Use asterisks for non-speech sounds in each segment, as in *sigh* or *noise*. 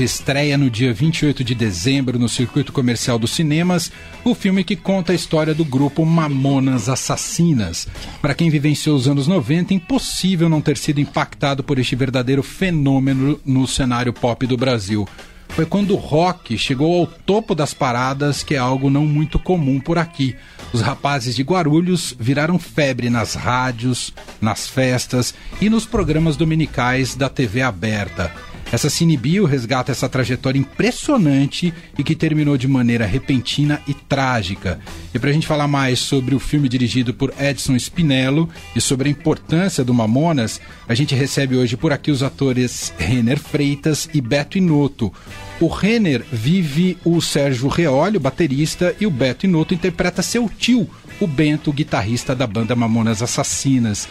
estreia no dia 28 de dezembro no circuito comercial dos cinemas, o filme que conta a história do grupo Mamonas Assassinas. Para quem vivenciou os anos 90, impossível não ter sido impactado por este verdadeiro fenômeno no cenário pop do Brasil. Foi quando o rock chegou ao topo das paradas, que é algo não muito comum por aqui. Os rapazes de Guarulhos viraram febre nas rádios, nas festas e nos programas dominicais da TV aberta. Essa Cinebio resgata essa trajetória impressionante e que terminou de maneira repentina e trágica. E para a gente falar mais sobre o filme dirigido por Edson Spinello e sobre a importância do Mamonas, a gente recebe hoje por aqui os atores Renner Freitas e Beto Inoto. O Renner vive o Sérgio Reolho, baterista, e o Beto Inoto interpreta seu tio, o Bento, guitarrista da banda Mamonas Assassinas.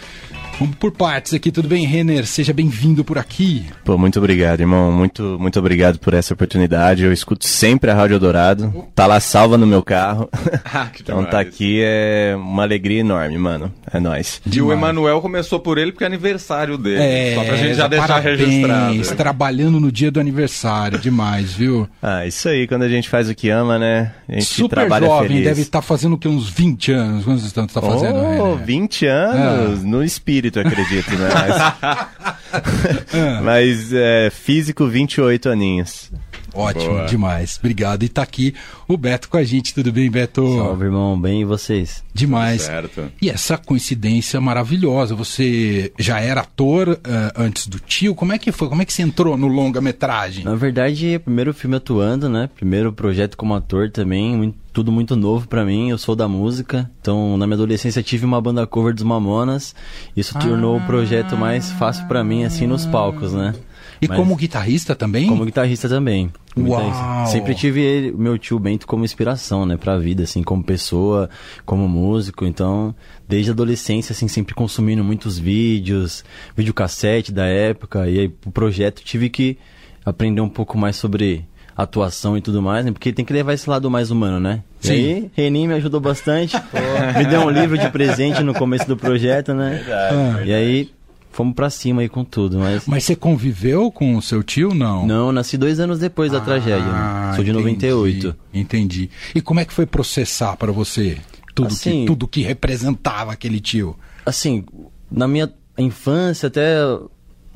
Vamos por partes aqui, tudo bem, Renner? Seja bem-vindo por aqui. Pô, muito obrigado, irmão. Muito, muito obrigado por essa oportunidade. Eu escuto sempre a Rádio Dourado. Tá lá salva no meu carro. *laughs* Ah, então tá aqui é uma alegria enorme, mano. É nóis. E o Emanuel começou por ele porque é aniversário dele. É, só pra gente já deixar parabéns, registrado. Trabalhando no dia do aniversário, demais, viu? Ah, isso aí, quando a gente faz o que ama, né? A gente Super trabalha jovem, feliz. deve estar fazendo o quê? Uns 20 anos? Quantos anos tá fazendo? Oh, Renner? 20 anos, no espírito, acredito, né? Mas, *laughs* *laughs* mas é, físico, 28 aninhos. Ótimo, Boa. demais. Obrigado. E tá aqui o Beto com a gente. Tudo bem, Beto? Salve, irmão. Bem, e vocês? Demais. Certo. E essa coincidência maravilhosa. Você já era ator eh, antes do tio? Como é que foi? Como é que você entrou no longa-metragem? Na verdade, é o primeiro filme atuando, né? Primeiro projeto como ator também, muito- tudo muito novo pra mim. Eu sou da música, então na minha adolescência tive uma banda cover dos Mamonas. Isso tornou o projeto mais fácil pra mim, assim, nos palcos, né? E Mas- como guitarrista também? Como guitarrista também. Como Uau! guitarrista. Sempre tive ele, meu tio Bento como inspiração, né, pra vida, assim, como pessoa, como músico. Então, desde a adolescência, assim, sempre consumindo muitos vídeos, videocassete da época. E aí, o projeto, tive que aprender um pouco mais sobre atuação e tudo mais, né? Porque tem que levar esse lado mais humano, né? E Sim. aí, Renin me ajudou bastante. *laughs* me deu um livro de presente no começo do projeto, né? Ah. E aí, fomos pra cima aí com tudo, mas... Mas você conviveu com o seu tio, não? Não, nasci dois anos depois da tragédia. Ah, né? Sou de entendi, 98. Entendi. E como é que foi processar pra você tudo, que, Assim- tudo que representava aquele tio? Assim, na minha infância até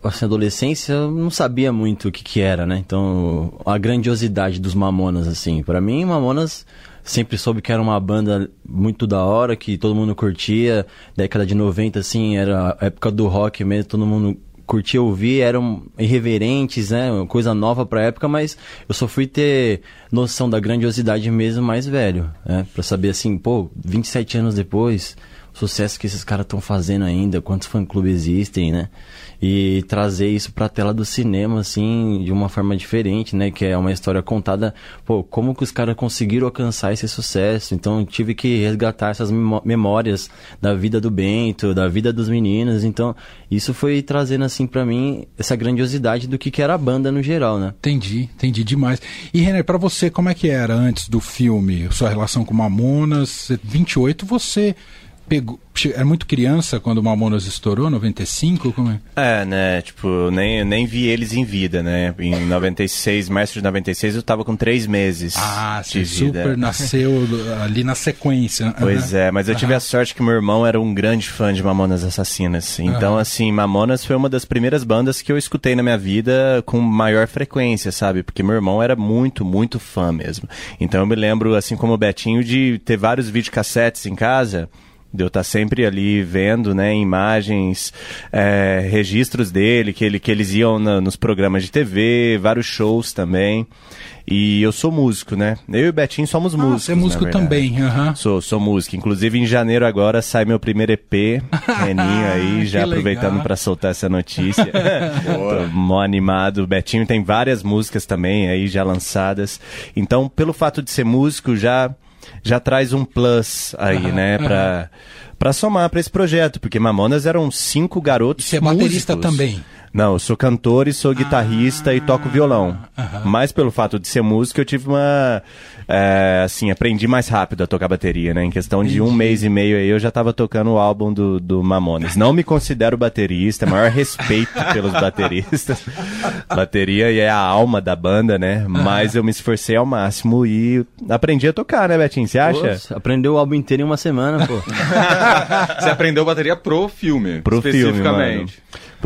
assim, adolescência, eu não sabia muito o que que era, né? Então, a grandiosidade dos Mamonas, assim. Pra mim, Mamonas sempre soube que era uma banda muito da hora, que todo mundo curtia. Década de 90, assim, era a época do rock mesmo, todo mundo curtia ouvir, eram irreverentes, né? Coisa nova pra época, mas eu só fui ter noção da grandiosidade mesmo mais velho, né? Pra saber assim, pô, 27 anos depois, sucesso que esses caras estão fazendo ainda, quantos fã-clubes existem, né? E trazer isso pra tela do cinema, assim, de uma forma diferente, né? Que é uma história contada, pô, como que os caras conseguiram alcançar esse sucesso. Então, tive que resgatar essas memó- memórias da vida do Bento, da vida dos meninos. Então, isso foi trazendo, assim, pra mim, essa grandiosidade do que, que era a banda no geral, né? Entendi, entendi demais. E Renner, pra você, como é que era antes do filme? Sua relação com Mamonas? 28, você pegou. Era muito criança quando o Mamonas estourou, 95? Como é? É, né? Tipo, nem, nem vi eles em vida, né? Em 96, março de 96, eu tava com três meses Ah, você vida. super nasceu ali na sequência. Pois é, mas eu tive a sorte que meu irmão era um grande fã de Mamonas Assassinas. Então, Aham. assim, Mamonas foi uma das primeiras bandas que eu escutei na minha vida com maior frequência, sabe? Porque meu irmão era muito, muito fã mesmo. Então eu me lembro, assim como o Betinho, de ter vários videocassetes em casa. De eu estar sempre ali vendo, né, imagens, é, registros dele, que, ele, que eles iam na- nos programas de TV, vários shows também. E eu sou músico, né? Eu e o Betinho somos Ah, músicos. você é músico também, aham. Sou, sou músico. Inclusive, em janeiro agora sai meu primeiro EP, *laughs* Reninho aí, já Que aproveitando pra soltar essa notícia. *laughs* Tô mó animado. O Betinho tem várias músicas também aí já lançadas. Então, pelo fato de ser músico, já já traz um plus aí, né, pra, Pra somar pra esse projeto, porque Mamonas eram cinco garotos Você é baterista músicos. também? Não, eu sou cantor e sou guitarrista e toco violão. Mas pelo fato de ser músico, eu tive uma. é, assim, aprendi mais rápido a tocar bateria, né? Em questão de um mês e meio aí, eu já tava tocando o álbum do, do Mamonas. Não me considero baterista, maior respeito *laughs* pelos bateristas. Bateria é a alma da banda, né? Mas eu me esforcei ao máximo e aprendi a tocar, né, Betinho? Você acha? Pô, aprendeu o álbum inteiro em uma semana, pô. *laughs* Você aprendeu bateria pro filme, Pro filme, mano.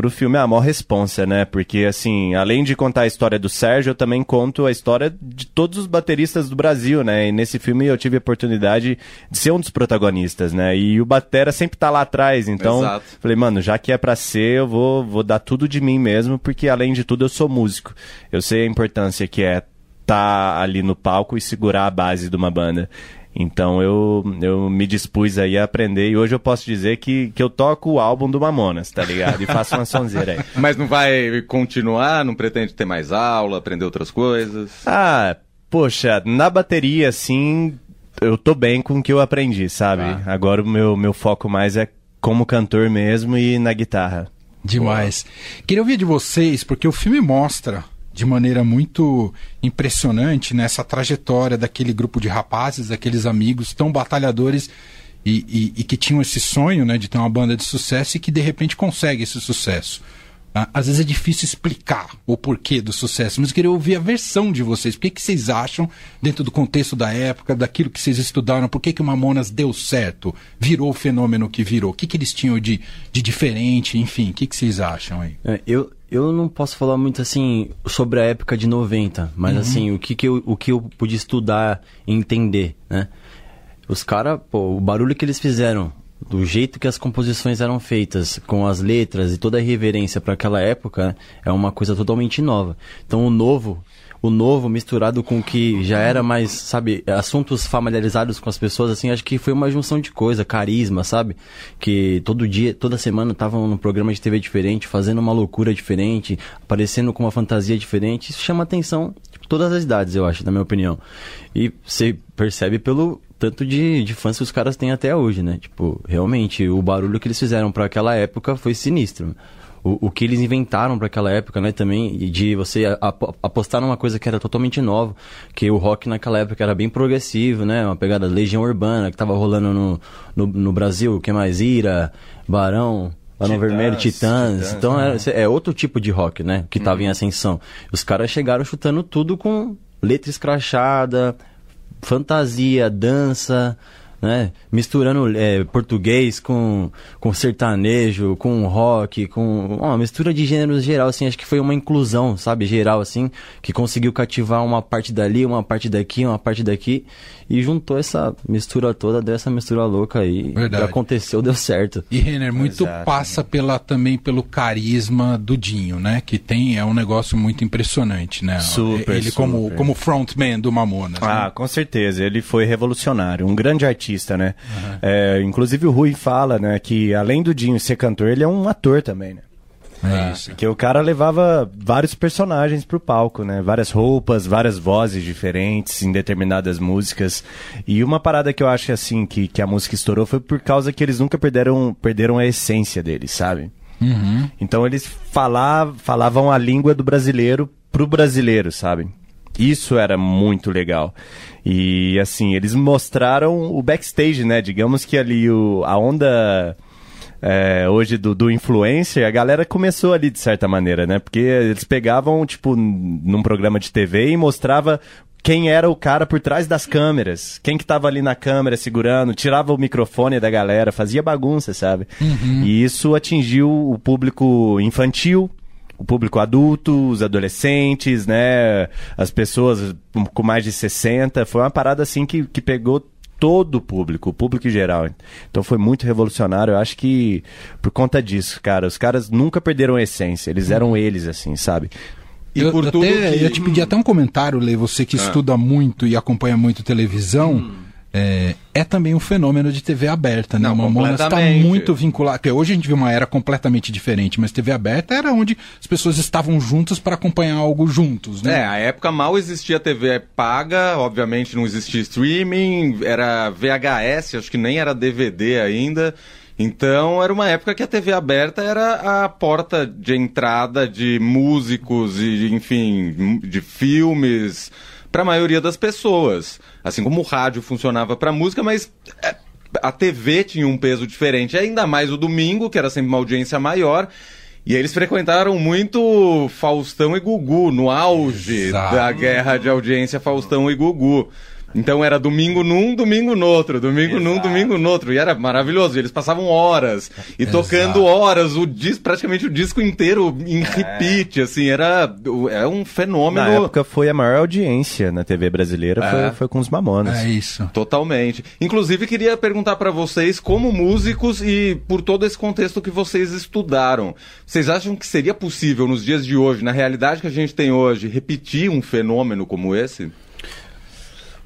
Pro filme é a maior responsa, né? Porque, assim, além de contar a história do Sérgio, eu também conto a história de todos os bateristas do Brasil, né? E nesse filme eu tive a oportunidade de ser um dos protagonistas, né? E o Batera sempre tá lá atrás, então... Exato. Falei, mano, já que é pra ser, eu vou, vou dar tudo de mim mesmo, porque além de tudo eu sou músico. Eu sei a importância que é tá ali no palco e segurar a base de uma banda. Então eu, eu me dispus aí a aprender e hoje eu posso dizer que, que eu toco o álbum do Mamonas, tá ligado? E faço uma sonzeira aí. *laughs* Mas não vai continuar? Não pretende ter mais aula, aprender outras coisas? Ah, poxa, na bateria, assim, eu tô bem com o que eu aprendi, sabe? Tá. Agora o meu, meu foco mais é como cantor mesmo e na guitarra. Demais. Queria ouvir de vocês, porque o filme mostra de maneira muito impressionante nessa trajetória daquele grupo de rapazes, daqueles amigos tão batalhadores e, e- e que tinham esse sonho né, de ter uma banda de sucesso e que de repente consegue esse sucesso. Ah, Às vezes é difícil explicar o porquê do sucesso, mas eu queria ouvir a versão de vocês. O que, que vocês acham, dentro do contexto da época, daquilo que vocês estudaram, por que, que o Mamonas deu certo, virou o fenômeno que virou? O que, que eles tinham de, de diferente, enfim, o que, que vocês acham aí? É, eu, eu não posso falar muito assim sobre a época de 90, mas assim, o que, que eu, o que eu pude estudar e entender, né? Os caras, pô, o barulho que eles fizeram, do jeito que as composições eram feitas, com as letras e toda a reverência para aquela época, né, é uma coisa totalmente nova. Então o novo, o novo misturado com o que já era mais, sabe, assuntos familiarizados com as pessoas, assim, acho que foi uma junção de coisa, carisma, sabe? Que todo dia, toda semana estavam num programa de TV diferente, fazendo uma loucura diferente, aparecendo com uma fantasia diferente. Isso chama atenção de todas as idades, eu acho, na minha opinião. E você percebe pelo tanto de, de fãs que os caras têm até hoje, né? Tipo, realmente, o barulho que eles fizeram para aquela época foi sinistro. O, o que eles inventaram para aquela época, né, também, de você a- apostar numa coisa que era totalmente nova, que o rock naquela época era bem progressivo, né, uma pegada Legião Urbana que tava rolando no, no, no Brasil, o que mais? Ira, Barão, Barão Titãs, Vermelho, Titãs. Titãs, então era- é outro tipo de rock, né, que tava em Uhum. ascensão. Os caras chegaram chutando tudo com letra escrachada, fantasia, dança, né? Misturando é, português com, com sertanejo, com rock, com uma mistura de gêneros geral, assim, acho que foi uma inclusão, sabe, geral, assim, que conseguiu cativar uma parte dali, uma parte daqui, uma parte daqui, e juntou essa mistura toda, deu essa mistura louca aí. Verdade. Aconteceu, deu certo. E Renner, muito Exato. passa pela, também pelo carisma do Dinho, né? Que tem, é um negócio muito impressionante, né? Super, Ele como, super. como frontman do Mamonas. Ah, né? com certeza. Ele foi revolucionário, um grande artista, né? É, inclusive o Rui fala, né, que além do Dinho ser cantor, ele é um ator também, né? É isso. Porque o cara levava vários personagens pro palco, né? Várias roupas, várias vozes diferentes em determinadas músicas. E uma parada que eu acho assim que, que a música estourou foi por causa que eles nunca perderam, perderam a essência deles, sabe? Uhum. Então eles falavam, falavam a língua do brasileiro pro brasileiro, sabe? Isso era muito legal. E assim, eles mostraram o backstage, né? Digamos que ali o, a onda é, hoje do, do influencer, a galera começou ali de certa maneira, né? Porque eles pegavam, tipo, num programa de TV e mostrava quem era o cara por trás das câmeras, quem que tava ali na câmera segurando, tirava o microfone da galera, fazia bagunça, sabe? E isso atingiu o público infantil, o público adulto, os adolescentes, né? As pessoas com mais de 60. Foi uma parada assim que, que pegou todo o público, o público em geral. Então foi muito revolucionário. Eu acho que por conta disso, cara, os caras nunca perderam a essência. Eles eram eles, assim, sabe? E eu, por eu tudo até, que- ia te pedir até um comentário, Lei, você que estuda muito e acompanha muito televisão. É, é também um fenômeno de TV aberta, né? Não, Mamonas está muito vinculado. Porque hoje a gente vê uma era completamente diferente, mas TV aberta era onde as pessoas estavam juntas para acompanhar algo juntos, né? É, a época mal existia TV paga, obviamente não existia streaming, era VHS, acho que nem era DVD ainda. Então era uma época que a TV aberta era a porta de entrada de músicos e, enfim, de filmes para a maioria das pessoas. Assim como o rádio funcionava para música, mas é, a TV tinha um peso diferente, ainda mais o domingo, que era sempre uma audiência maior. E eles frequentaram muito Faustão e Gugu, no auge Exato. da guerra de audiência Faustão e Gugu. Então era domingo num, domingo no outro, domingo num, Exato. domingo no outro. E era maravilhoso. E eles passavam horas e tocando horas, o dis, praticamente o disco inteiro em repeat, assim, era é um fenômeno. Na época foi a maior audiência na TV brasileira, É. foi, foi com os Mamonas. É isso. Totalmente. Inclusive, queria perguntar pra vocês, como músicos e por todo esse contexto que vocês estudaram, vocês acham que seria possível nos dias de hoje, na realidade que a gente tem hoje, repetir um fenômeno como esse?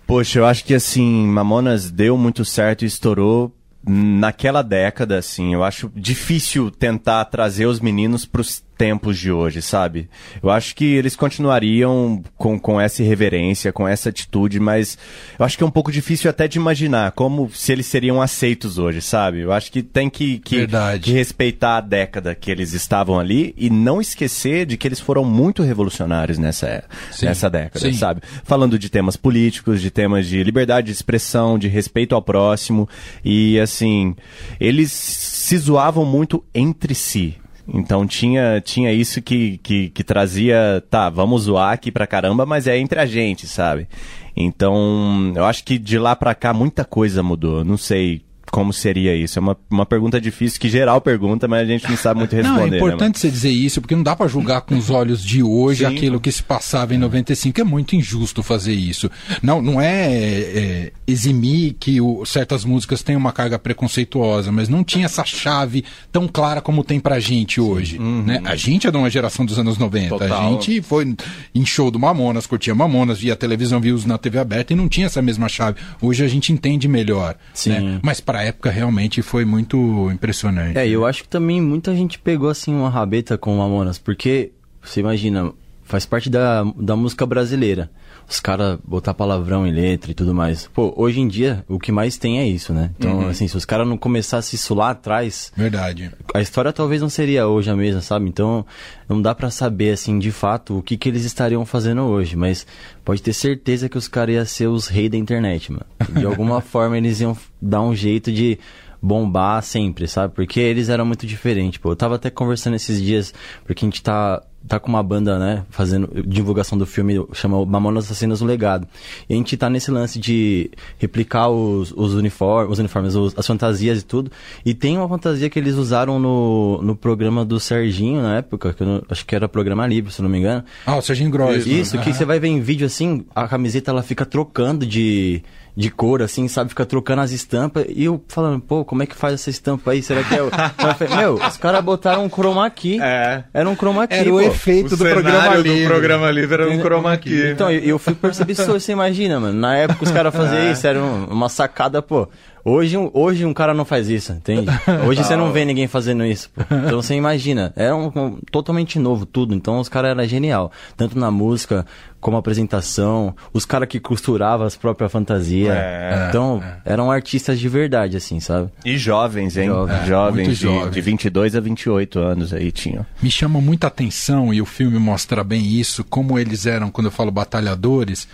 Poxa, eu acho que assim, Mamonas deu muito certo e estourou naquela década, assim. Eu acho difícil tentar trazer os meninos pros tempos de hoje, sabe? Eu acho que eles continuariam com, com essa irreverência, com essa atitude, mas eu acho que é um pouco difícil até de imaginar como se eles seriam aceitos hoje, sabe? Eu acho que tem que, que, que respeitar a década que eles estavam ali e não esquecer de que eles foram muito revolucionários nessa, Sim. nessa década, Sim. sabe? Falando de temas políticos, de temas de liberdade de expressão, de respeito ao próximo. E assim, eles se zoavam muito entre si. Então tinha, tinha isso que, que, que trazia, tá, vamos zoar aqui pra caramba, mas é entre a gente, sabe? Então, eu acho que de lá pra cá muita coisa mudou. Não sei como seria isso. É uma, uma pergunta difícil que geral pergunta, mas a gente não sabe muito responder. Não, é né, importante você dizer isso, porque não dá pra julgar com os olhos de hoje Sim. aquilo que se passava em 95. É muito injusto fazer isso. Não, não é, é, eximir que o- certas músicas têm uma carga preconceituosa, mas não tinha essa chave tão clara como tem pra gente hoje. Né? A gente é de uma geração dos anos 90. A Total. gente foi em show do Mamonas, curtia Mamonas, via televisão, via os na TV aberta e não tinha essa mesma chave. Hoje a gente entende melhor. Sim. né? Mas pra época realmente foi muito impressionante. É, eu acho que também muita gente pegou assim uma rabeta com o Mamonas, porque você imagina, faz parte da, da música brasileira. Os caras botar palavrão em letra e tudo mais. Pô, hoje em dia o que mais tem é isso, né? Então, assim, se os caras não começassem isso lá atrás, Verdade. a história talvez não seria hoje a mesma, sabe? Então, não dá pra saber, assim, de fato, o que, que eles estariam fazendo hoje. Mas pode ter certeza que os caras iam ser os reis da internet, mano. De alguma *laughs* forma, eles iam dar um jeito de bombar sempre, sabe? Porque eles eram muito diferentes, pô. Eu tava até conversando esses dias, porque a gente tá, tá com uma banda, né, fazendo divulgação do filme, chama Mamonas Assassinas o Legado. E a gente tá nesse lance de replicar os, os uniformes, os uniformes, os- as fantasias e tudo. E tem uma fantasia que eles usaram no, no programa do Serginho na época, que eu não- acho que era programa livre, se não me engano. Ah, o Serginho Grossman. Isso, que Aham. você vai ver em vídeo assim, a camiseta ela fica trocando de, de cor, assim, sabe? Fica trocando as estampas. E eu falando, pô, como é que faz essa estampa aí? Será que é o. *laughs* Falei, Meu, os caras botaram um chroma key. É. Era um chroma key. Era o pô. efeito o do cenário programa do livre. programa livre era um chroma key. Então, eu, eu fui perceber isso, você imagina, mano. Na época os caras faziam *laughs* isso, era um- uma sacada, pô. Hoje, um- hoje um cara não faz isso, entende? *laughs* Hoje você não vê ninguém fazendo isso. pô. Então você imagina, era um, um- totalmente novo tudo. Então os caras eram genial. Tanto na música, como apresentação, os caras que costuravam as próprias fantasias. É, então, eram artistas de verdade, assim, sabe? E jovens, hein? Jovens. É, jovens, muito de, jovens. de 22 a 28 anos aí tinham. Me chama muita atenção, e o filme mostra bem isso, como eles eram, quando eu falo batalhadores,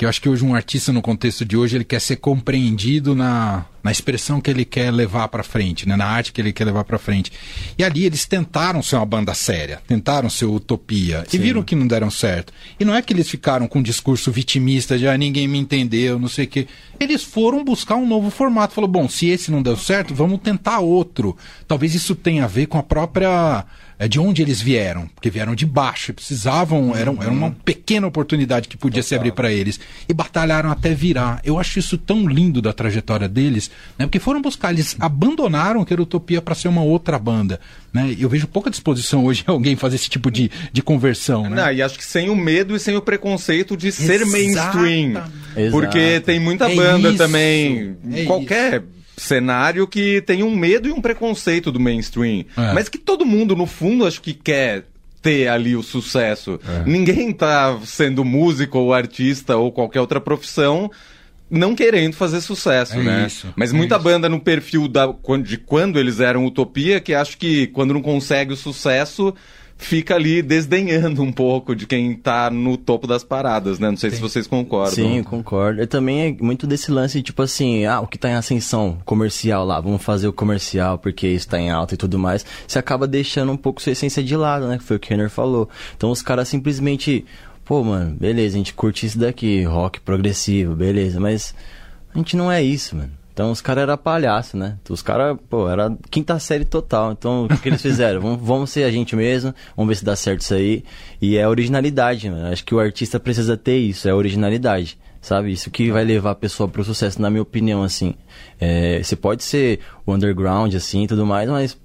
que eu acho que hoje um artista, no contexto de hoje, ele quer ser compreendido na, na expressão que ele quer levar pra frente, né? na arte que ele quer levar pra frente. E ali eles tentaram ser uma banda séria, tentaram ser utopia, e viram que não deram certo. E não é que eles ficaram com um discurso vitimista de ah, ninguém me entendeu, não sei o quê. Eles foram buscar um novo formato. Falou, bom, se esse não deu certo, vamos tentar outro. Talvez isso tenha a ver com a própria é de onde eles vieram, porque vieram de baixo, e precisavam, era, era uma pequena oportunidade que podia se abrir para eles, e batalharam até virar. Eu acho isso tão lindo da trajetória deles, né? porque foram buscar, eles abandonaram que era Utopia para ser uma outra banda. Né? Eu vejo pouca disposição hoje *laughs* em alguém fazer esse tipo de, de conversão. Né? Não, e acho que sem o medo e sem o preconceito de ser mainstream. Exato. Porque tem muita É banda isso, também, é qualquer cenário que tem um medo e um preconceito do mainstream. É. Mas que todo mundo, no fundo, acho que quer ter ali o sucesso. É. Ninguém tá sendo músico ou artista ou qualquer outra profissão não querendo fazer sucesso, É né? isso, Mas é muita isso. banda no perfil da, de quando eles eram utopia, que acho que quando não consegue o sucesso, fica ali desdenhando um pouco de quem tá no topo das paradas, né? Não sei se vocês concordam. Sim, eu concordo. E também é muito desse lance, tipo assim, ah, o que tá em ascensão comercial lá, vamos fazer o comercial porque isso tá em alta e tudo mais. Você acaba deixando um pouco sua essência de lado, né? Que foi o que o Kenner falou. Então os caras simplesmente, pô, mano, beleza, a gente curte isso daqui, rock progressivo, beleza, mas a gente não é isso, mano. Então os caras eram palhaço, né? Os caras, pô, era quinta série total. Então o que, que eles fizeram? *laughs* vamos, vamos ser a gente mesmo, vamos ver se dá certo isso aí. E é originalidade, mano. Acho que o artista precisa ter isso, é originalidade. Sabe? Isso que vai levar a pessoa pro sucesso, na minha opinião, assim. É, você pode ser o underground, assim, tudo mais, mas.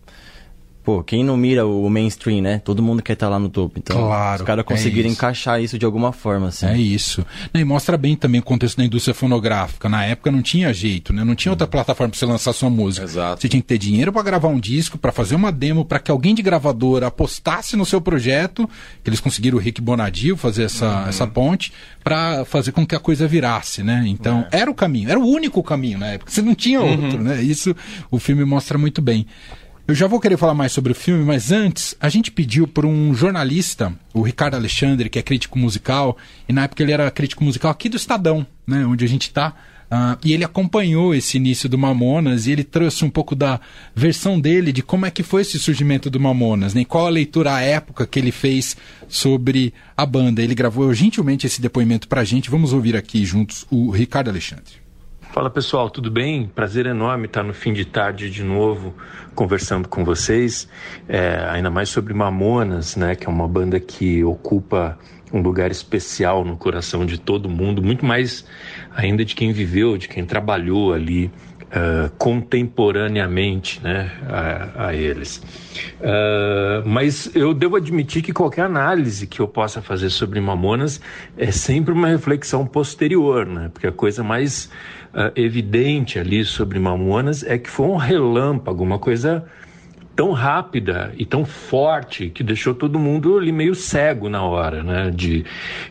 Pô, quem não mira o mainstream, né? Todo mundo quer estar lá no topo. Então, Claro, os caras é conseguirem isso. encaixar isso de alguma forma, assim. É isso. E mostra bem também o contexto da indústria fonográfica. Na época não tinha jeito, né? Não tinha outra plataforma para você lançar sua música. Exato. Você tinha que ter dinheiro para gravar um disco, para fazer uma demo, para que alguém de gravadora apostasse no seu projeto, que eles conseguiram o Rick Bonadio fazer essa, essa ponte, para fazer com que a coisa virasse, né? Então, era o caminho, era o único caminho na época. Você não tinha outro, né? Isso o filme mostra muito bem. Eu já vou querer falar mais sobre o filme, mas antes, a gente pediu por um jornalista, o Ricardo Alexandre, que é crítico musical, e na época ele era crítico musical aqui do Estadão, né, onde a gente está. e ele acompanhou esse início do Mamonas e ele trouxe um pouco da versão dele de como é que foi esse surgimento do Mamonas, né? qual a leitura à época que ele fez sobre a banda. Ele gravou gentilmente esse depoimento pra gente. Vamos ouvir aqui juntos o Ricardo Alexandre. Fala pessoal, tudo bem? Prazer enorme estar no fim de tarde de novo conversando com vocês, é, ainda mais sobre Mamonas, né, que é uma banda que ocupa um lugar especial no coração de todo mundo, muito mais ainda de quem viveu, de quem trabalhou ali uh, contemporaneamente né, a, a eles. Uh, mas eu devo admitir que qualquer análise que eu possa fazer sobre Mamonas é sempre uma reflexão posterior, né, porque a coisa mais uh, evidente ali sobre Mamonas é que foi um relâmpago, uma coisa tão rápida e tão forte que deixou todo mundo ali meio cego na hora, né? De,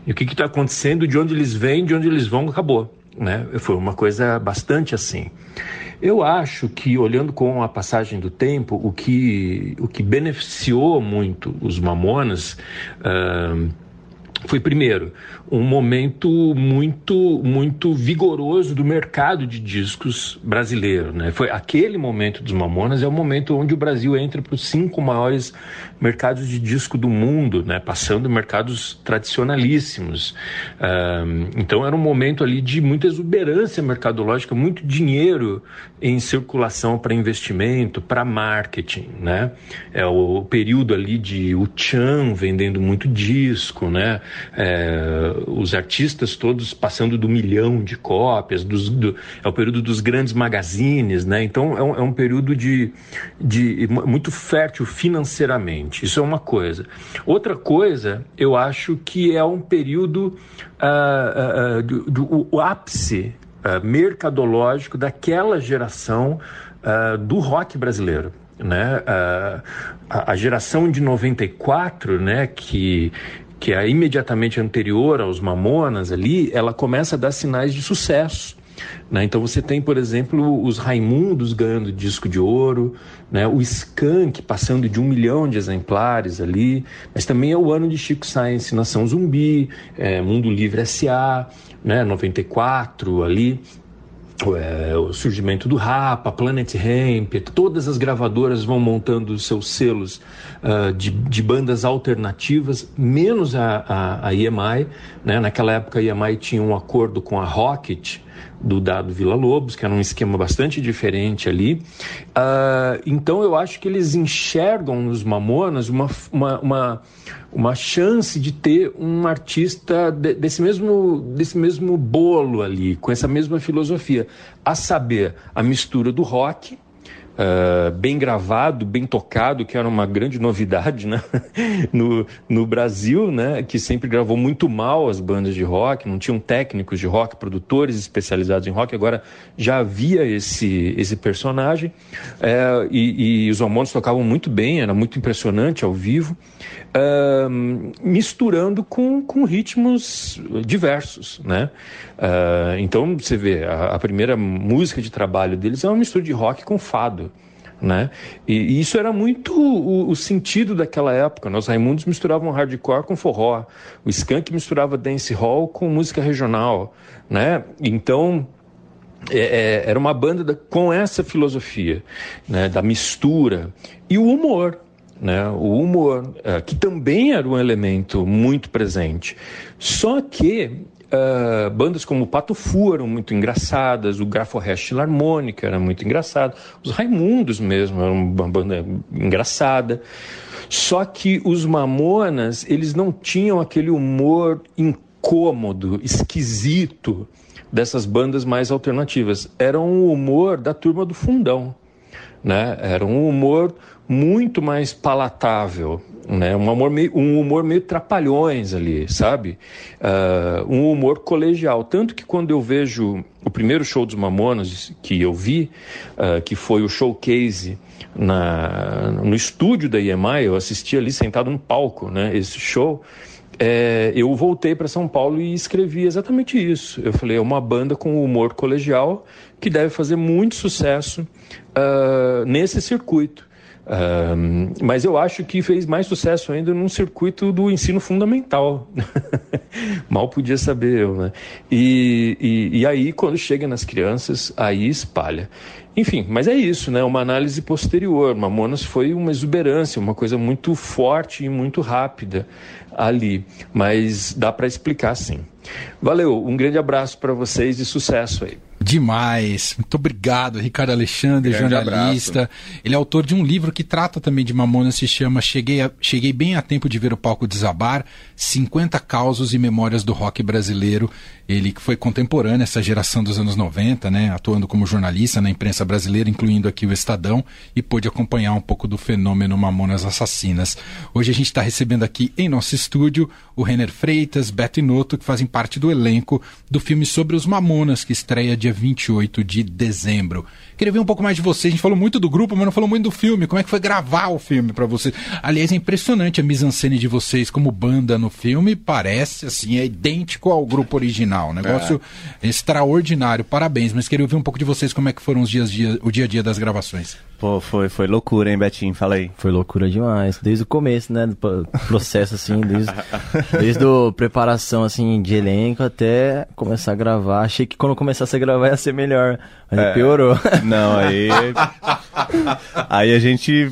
o que está acontecendo, de onde eles vêm, de onde eles vão, acabou, né? Foi uma coisa bastante assim. Eu acho que olhando com a passagem do tempo, o que o que beneficiou muito os Mamonas uh, foi primeiro um momento muito muito vigoroso do mercado de discos brasileiro, né? Foi aquele momento dos Mamonas é o momento onde o Brasil entra para os cinco maiores mercados de disco do mundo, né? Passando mercados tradicionalíssimos. Um, então era um momento ali de muita exuberância mercadológica, muito dinheiro em circulação para investimento, para marketing, né? É o período ali de o Chan vendendo muito disco, né? É, os artistas todos passando do milhão de cópias, dos, do, é o período dos grandes magazines, né? Então é um, é um período de, de muito fértil financeiramente. Isso é uma coisa. Outra coisa, eu acho que é um período uh, uh, do, do o ápice uh, mercadológico daquela geração do rock brasileiro né? A, a, geração de 94, né, que que é imediatamente anterior aos Mamonas ali, ela começa a dar sinais de sucesso. Né? Então você tem, por exemplo, os Raimundos ganhando disco de ouro, né? o Skank passando de um milhão de exemplares ali, mas também é o ano de Chico Science, Nação Zumbi, é, Mundo Livre S.A., né? 94 ali, é, o surgimento do Rapa, Planet Hemp, todas as gravadoras vão montando seus selos uh, de, de, bandas alternativas, menos a, a, a EMI. Né? Naquela época a EMI tinha um acordo com a Rocket, do Dado Vila Lobos, que era um esquema bastante diferente ali. Uh, então eu acho que eles enxergam nos Mamonas uma, uma, uma, uma chance de ter um artista de, desse, mesmo, desse mesmo bolo ali, com essa mesma filosofia, a saber, a mistura do rock uh, bem gravado, bem tocado, que era uma grande novidade né? *laughs* no, no Brasil, né? que sempre gravou muito mal as bandas de rock, não tinham técnicos de rock, produtores especializados em rock, agora já havia esse, esse personagem é, e, e, os Ramones tocavam muito bem, era muito impressionante ao vivo, uh, misturando com, com ritmos diversos. Né? Uh, então você vê, a, a primeira música de trabalho deles é uma mistura de rock com fado. Né? E, e, isso era muito o, o, sentido daquela época. Nós? Raimundos misturavam hardcore com forró, o Skank misturava dance hall com música regional, né? Então é, é, era uma banda da, com essa filosofia, né? Da mistura e o humor. Né, o humor, é, que também era um elemento muito presente. Só que Uh, bandas como o Pato Fu eram muito engraçadas, o Graforrest Harmônica era muito engraçado, os Raimundos mesmo eram uma banda engraçada. Só que os Mamonas, eles não tinham aquele humor incômodo, esquisito dessas bandas mais alternativas. Era um humor da turma do fundão, né? Era um humor muito mais palatável, né? Um humor meio, um humor meio trapalhões ali, sabe? Uh, um humor colegial. Tanto que quando eu vejo o primeiro show dos Mamonas que eu vi, uh, que foi o showcase na, no estúdio da EMI, eu assisti ali sentado no palco, né? Esse show. É, eu voltei para São Paulo e escrevi exatamente isso. Eu falei, é uma banda com humor colegial que deve fazer muito sucesso uh, nesse circuito mas eu acho que fez mais sucesso ainda num circuito do ensino fundamental. *laughs* Mal podia saber eu, né? E, e, e, aí, quando chega nas crianças, aí espalha. Enfim, mas é isso, né? Uma análise posterior. Mamonas foi uma exuberância, uma coisa muito forte e muito rápida ali. Mas dá para explicar sim. Valeu, um grande abraço para vocês e sucesso aí. Demais. Muito obrigado, Ricardo Alexandre, Grande jornalista. Abraço. Ele é autor de um livro que trata também de Mamonas, se chama Cheguei, a, Cheguei Bem a Tempo de Ver o Palco Desabar, 50 Causos e Memórias do Rock Brasileiro. Ele que foi contemporâneo essa geração dos anos 90, né, atuando como jornalista na imprensa brasileira, incluindo aqui o Estadão, e pôde acompanhar um pouco do fenômeno Mamonas Assassinas. Hoje a gente está recebendo aqui em nosso estúdio o Renner Freitas, Beto Inoto, que fazem parte do elenco do filme sobre os Mamonas, que estreia dia 28 de dezembro. Queria ver um pouco mais de vocês. A gente falou muito do grupo, mas não falou muito do filme. Como é que foi gravar o filme para vocês? Aliás, é impressionante a mise-en-scène de vocês como banda no filme. Parece, assim, é idêntico ao grupo original. negócio é. extraordinário. Parabéns. Mas queria ouvir um pouco de vocês como é que foram os dias, dia, o dia a dia das gravações. Pô, foi, foi loucura, hein, Betinho? Fala aí. Foi loucura demais. Desde o começo, né? Do processo, assim, desde, desde a preparação, assim, de elenco até começar a gravar. Achei que quando começasse a gravar ia ser melhor. Mas é, piorou. *laughs* Não, aí. *laughs* aí a gente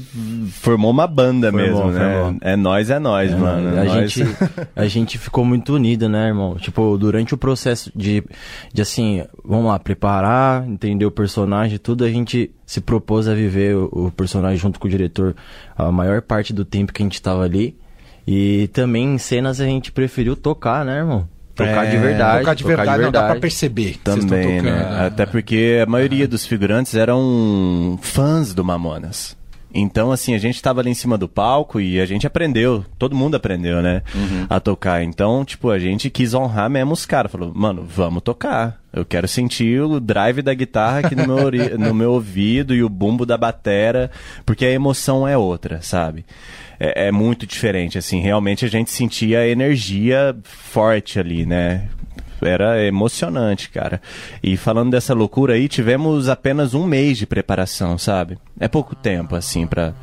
formou uma banda formou, mesmo, né? Formou. É nós, é nós, é, mano. A, nós... Gente, a gente ficou muito unido, né, irmão? Tipo, durante o processo de, de assim, vamos lá, preparar, entender o personagem, tudo, a gente se propôs a viver o, o personagem junto com o diretor a maior parte do tempo que a gente estava ali. E também em cenas a gente preferiu tocar, né, irmão? Tocar é, de verdade. Tocar de verdade, tocar de verdade. não dá pra perceber. Também, né? Até porque a maioria dos figurantes eram fãs do Mamonas. Então, assim, a gente estava ali em cima do palco e a gente aprendeu, todo mundo aprendeu, né? Uhum. A tocar. Então, tipo, a gente quis honrar mesmo os caras. Falou, mano, vamos tocar. Eu quero sentir o drive da guitarra aqui no meu, *laughs* no meu ouvido e o bumbo da batera, porque a emoção é outra, sabe? É, é muito diferente, assim. Realmente a gente sentia a energia forte ali, né? era emocionante, cara. E falando dessa loucura aí, tivemos apenas um mês de preparação, sabe? É pouco tempo, assim, pra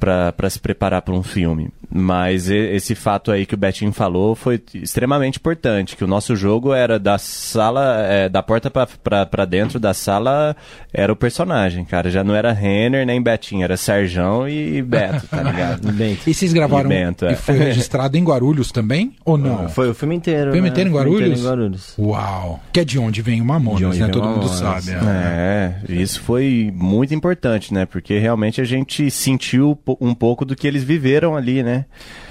para se preparar para um filme. Mas esse fato aí que o Betinho falou foi extremamente importante, que o nosso jogo era da sala, é, da porta para dentro da sala era o personagem, cara. Já não era Renner nem Betinho, era Serjão e Beto, tá ligado? *laughs* e vocês gravaram e, Bento, é. e foi registrado em Guarulhos também, ou não? Foi o filme inteiro. O filme né? inteiro em Guarulhos? Inteiro em Guarulhos. Uau! Que é de onde vem o Mamonas, né? Todo mundo sabe. É. é, isso foi muito importante, né? Porque realmente a gente sentiu um pouco do que eles viveram ali, né?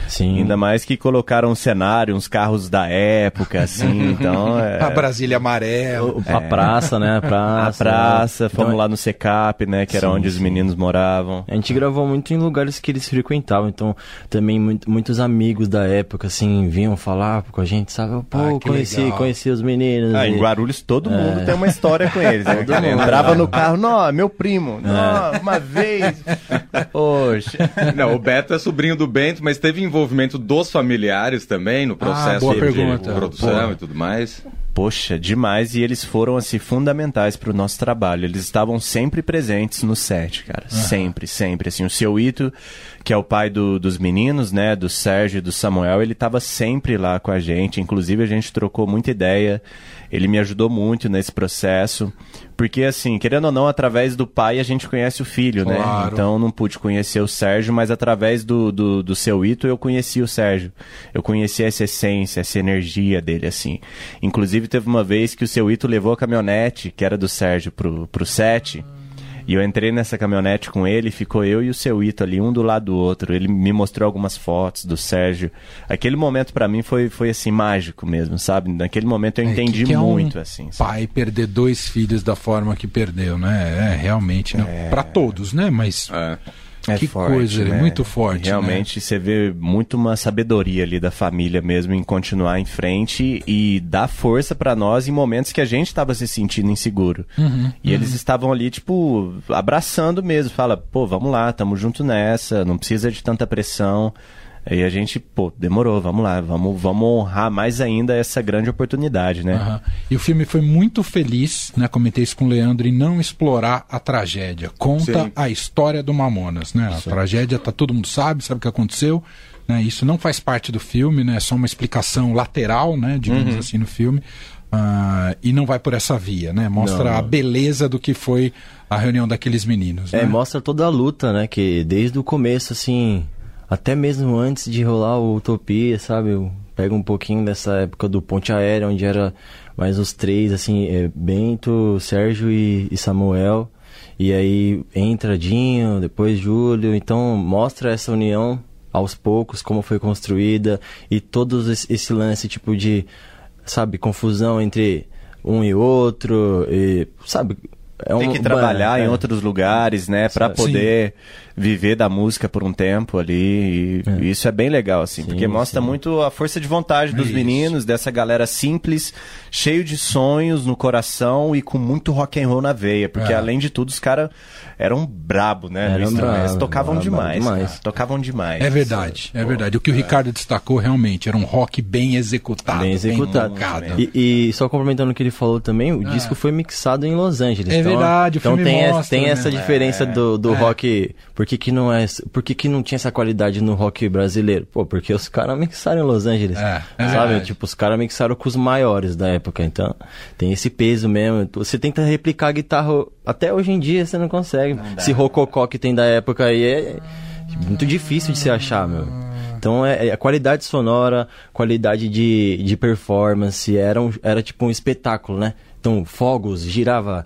Sim. Ainda mais que colocaram um cenário, uns carros da época, assim, *laughs* então... É... A Brasília amarela. O- A praça, né? A A praça. praça, fomos Então, lá no Secap, né, que era Sim, onde os sim. meninos moravam. A gente gravou muito em lugares que eles frequentavam, então também muito- muitos amigos da época, assim, vinham falar com a gente, sabe? Pô, Ah, conheci, legal. conheci os meninos. Ah, e- em Guarulhos todo mundo tem uma história com eles. *laughs* Né? Todo cara? mundo. Entrava no carro, não, meu primo, não, uma vez. *laughs* Poxa. Não, o Beto é sobrinho do Bento, mas teve envolvimento dos familiares também no processo boa de pergunta. produção Boa. e tudo mais. Poxa, demais. E eles foram, assim, fundamentais pro nosso trabalho. Eles estavam sempre presentes no set, cara. Sempre, sempre. Assim, o seu Ito, que é o pai do- dos meninos, né? Do Sérgio e do Samuel, ele tava sempre lá com a gente. Inclusive, a gente trocou muita ideia. Ele me ajudou muito nesse processo. Porque, assim, querendo ou não, através do pai a gente conhece o filho, né? Claro. Então, não pude conhecer o Sérgio, mas através do, do, do seu Ito eu conheci o Sérgio. Eu conheci essa essência, essa energia dele, assim. Inclusive, teve uma vez que o seu Ito levou a caminhonete, que era do Sérgio, pro, pro set. E eu entrei nessa caminhonete com ele, ficou eu e o seu Ito ali, um do lado do outro. Ele me mostrou algumas fotos do Sérgio. Aquele momento pra mim foi, foi assim, mágico mesmo, sabe? Naquele momento eu É, entendi que que é um muito, assim. sabe? Pai perder dois filhos da forma que perdeu, né? É, realmente, né? Pra todos, né? Mas É. É que forte, coisa, né? muito forte, né? Realmente você vê muito uma sabedoria ali da família mesmo em continuar em frente e dar força pra nós em momentos que a gente estava se sentindo inseguro. Uhum, e eles estavam ali, tipo, abraçando mesmo. Fala, pô, vamos lá, tamo junto nessa, não precisa de tanta pressão. E a gente, pô, demorou, vamos lá, vamos, vamos honrar mais ainda essa grande oportunidade, né? Aham. E o filme foi muito feliz, né? Comentei isso com o Leandro, em não explorar a tragédia. Conta Sim. a história do Mamonas, né? A tragédia tá todo mundo sabe, sabe o que aconteceu. Né? Isso não faz parte do filme, né? É só uma explicação lateral, né? Digamos Uhum. assim, no filme. Ah, e não vai por essa via, né? Mostra Não. a beleza do que foi a reunião daqueles meninos. É, né? mostra toda a luta, né? Que desde o começo, assim, até mesmo antes de rolar o Utopia, sabe? Eu pego um pouquinho dessa época do Ponte Aérea, onde era mais os três, assim, é, Bento, Sérgio e, e Samuel. E aí entra Dinho, depois Júlio. Então mostra essa união aos poucos, como foi construída. E todo esse, esse lance, tipo, de, sabe, confusão entre um e outro. E, sabe? É Tem um- que trabalhar é. em outros lugares, né, Pra Sim. Viver da música por um tempo ali. E isso é bem legal, assim, porque mostra sim. muito a força de vontade dos Isso. meninos, dessa galera simples, cheio de sonhos no coração e com muito rock and roll na veia, porque É. além de tudo os caras eram brabo, né? Eram tocavam brabo demais, demais. cara. tocavam demais. É verdade, é verdade. O que o Ricardo destacou realmente era um rock bem executado. Bem executado. tocado. E, e só complementando o que ele falou também, o disco foi mixado em Los Angeles. É então, verdade, o Então filme tem, essa, mostra, tem né? essa diferença do, do rock. Por que, que não é. Por que, que não tinha essa qualidade no rock brasileiro? Pô, porque os caras mixaram em Los Angeles. É, é sabe? verdade. Tipo, os caras mixaram com os maiores da época. Então, tem esse peso mesmo. Você tenta replicar a guitarra. Até hoje em dia você não consegue. Esse rococó que tem da época aí é muito difícil de se achar, meu. Então é, é a qualidade sonora, qualidade de, de performance, era, um, era tipo um espetáculo, né? Então, fogos, girava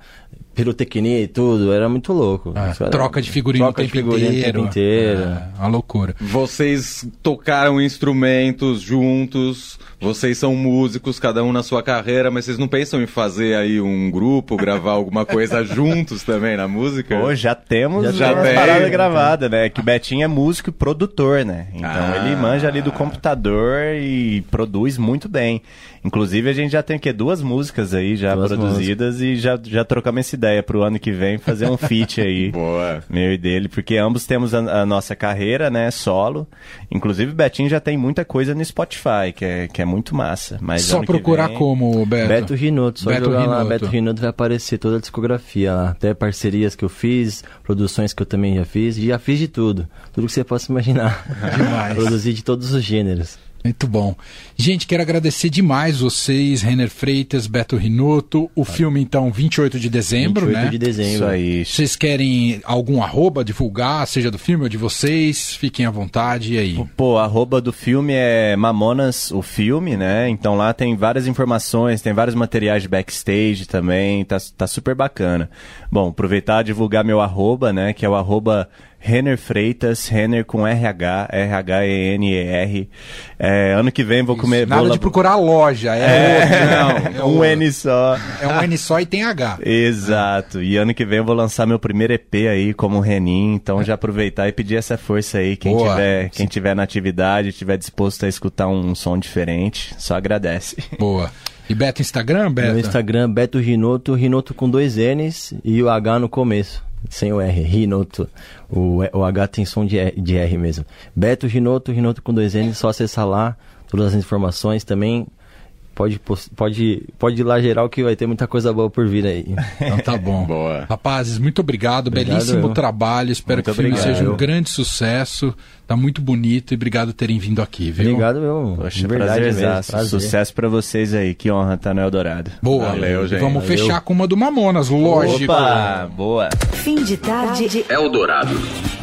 pirotecnia e tudo, era muito louco. É, Isso era- troca de figurino troca o de tempo figurino o inteiro. tempo inteiro. É, uma loucura. Vocês tocaram instrumentos juntos, vocês são músicos, cada um na sua carreira, mas vocês não pensam em fazer aí um grupo, gravar alguma coisa *laughs* juntos também na música? Pô, já temos Já já tem. parada gravada, né? Que o Betinho é músico e produtor, né? Então Ah. ele manja ali do computador e produz muito bem. Inclusive a gente já tem o quê? Duas músicas aí já Duas produzidas e já, já trocamos essa ideia pro ano que vem fazer um feat aí. *laughs* Boa. Meu e dele, porque ambos temos a, a nossa carreira, né, solo. Inclusive o Betinho já tem muita coisa no Spotify, que é, que é muito massa. Mas Só procurar vem- como, Beto? Beto Rinoto, só Beto jogar lá, Rinoto. Beto Rinoto vai aparecer toda a discografia lá. Até parcerias que eu fiz, produções que eu também já fiz, já fiz de tudo. Tudo que você possa imaginar. *laughs* Demais. Produzi de todos os gêneros. Muito bom. Gente, quero agradecer demais vocês, Renner Freitas, Beto Rinoto. O filme, então, 28 de dezembro, 28 né? de dezembro. Isso aí. Vocês querem algum arroba divulgar, seja do filme ou de vocês? Fiquem à vontade e aí. Pô, arroba do filme é Mamonas, o filme, né? Então lá tem várias informações, tem vários materiais de backstage também, tá, tá super bacana. Bom, aproveitar e divulgar meu arroba, né? Que é o arroba Renner Freitas, Renner com RH, R-H-E-N-E-R. É, ano que vem vou comer. Nada vou de procurar loja, é, outro, não. um N só. É um N só e tem H. Exato. E ano que vem eu vou lançar meu primeiro EP aí como Renin, então já aproveitar e pedir essa força aí. Quem Boa. tiver, quem tiver na atividade, tiver disposto a escutar um som diferente, só agradece. Boa. E Beto Instagram, Beto? No Instagram, Beto Rinoto, Rinoto com dois N's e o H no começo. Sem o R, Rinoto. O, o H tem som de R, de R mesmo. Beto Rinoto, Rinoto com dois N's, só acessar lá, todas as informações também. Pode, pode, pode ir lá geral que vai ter muita coisa boa por vir aí. Então tá bom. *laughs* Boa. Rapazes, muito obrigado. Obrigado, Belíssimo eu. trabalho. Espero Muito que o filme obrigado. seja um grande sucesso. Tá muito bonito e obrigado por terem vindo aqui, viu? Obrigado, meu. Poxa, de verdade mesmo. prazerzaço. Prazer. Sucesso pra vocês aí. Que honra estar no Eldorado. Boa. Valeu, E gente. Vamos Valeu. fechar com uma do Mamonas, lógico. Opa, boa. Fim de tarde. Eldorado.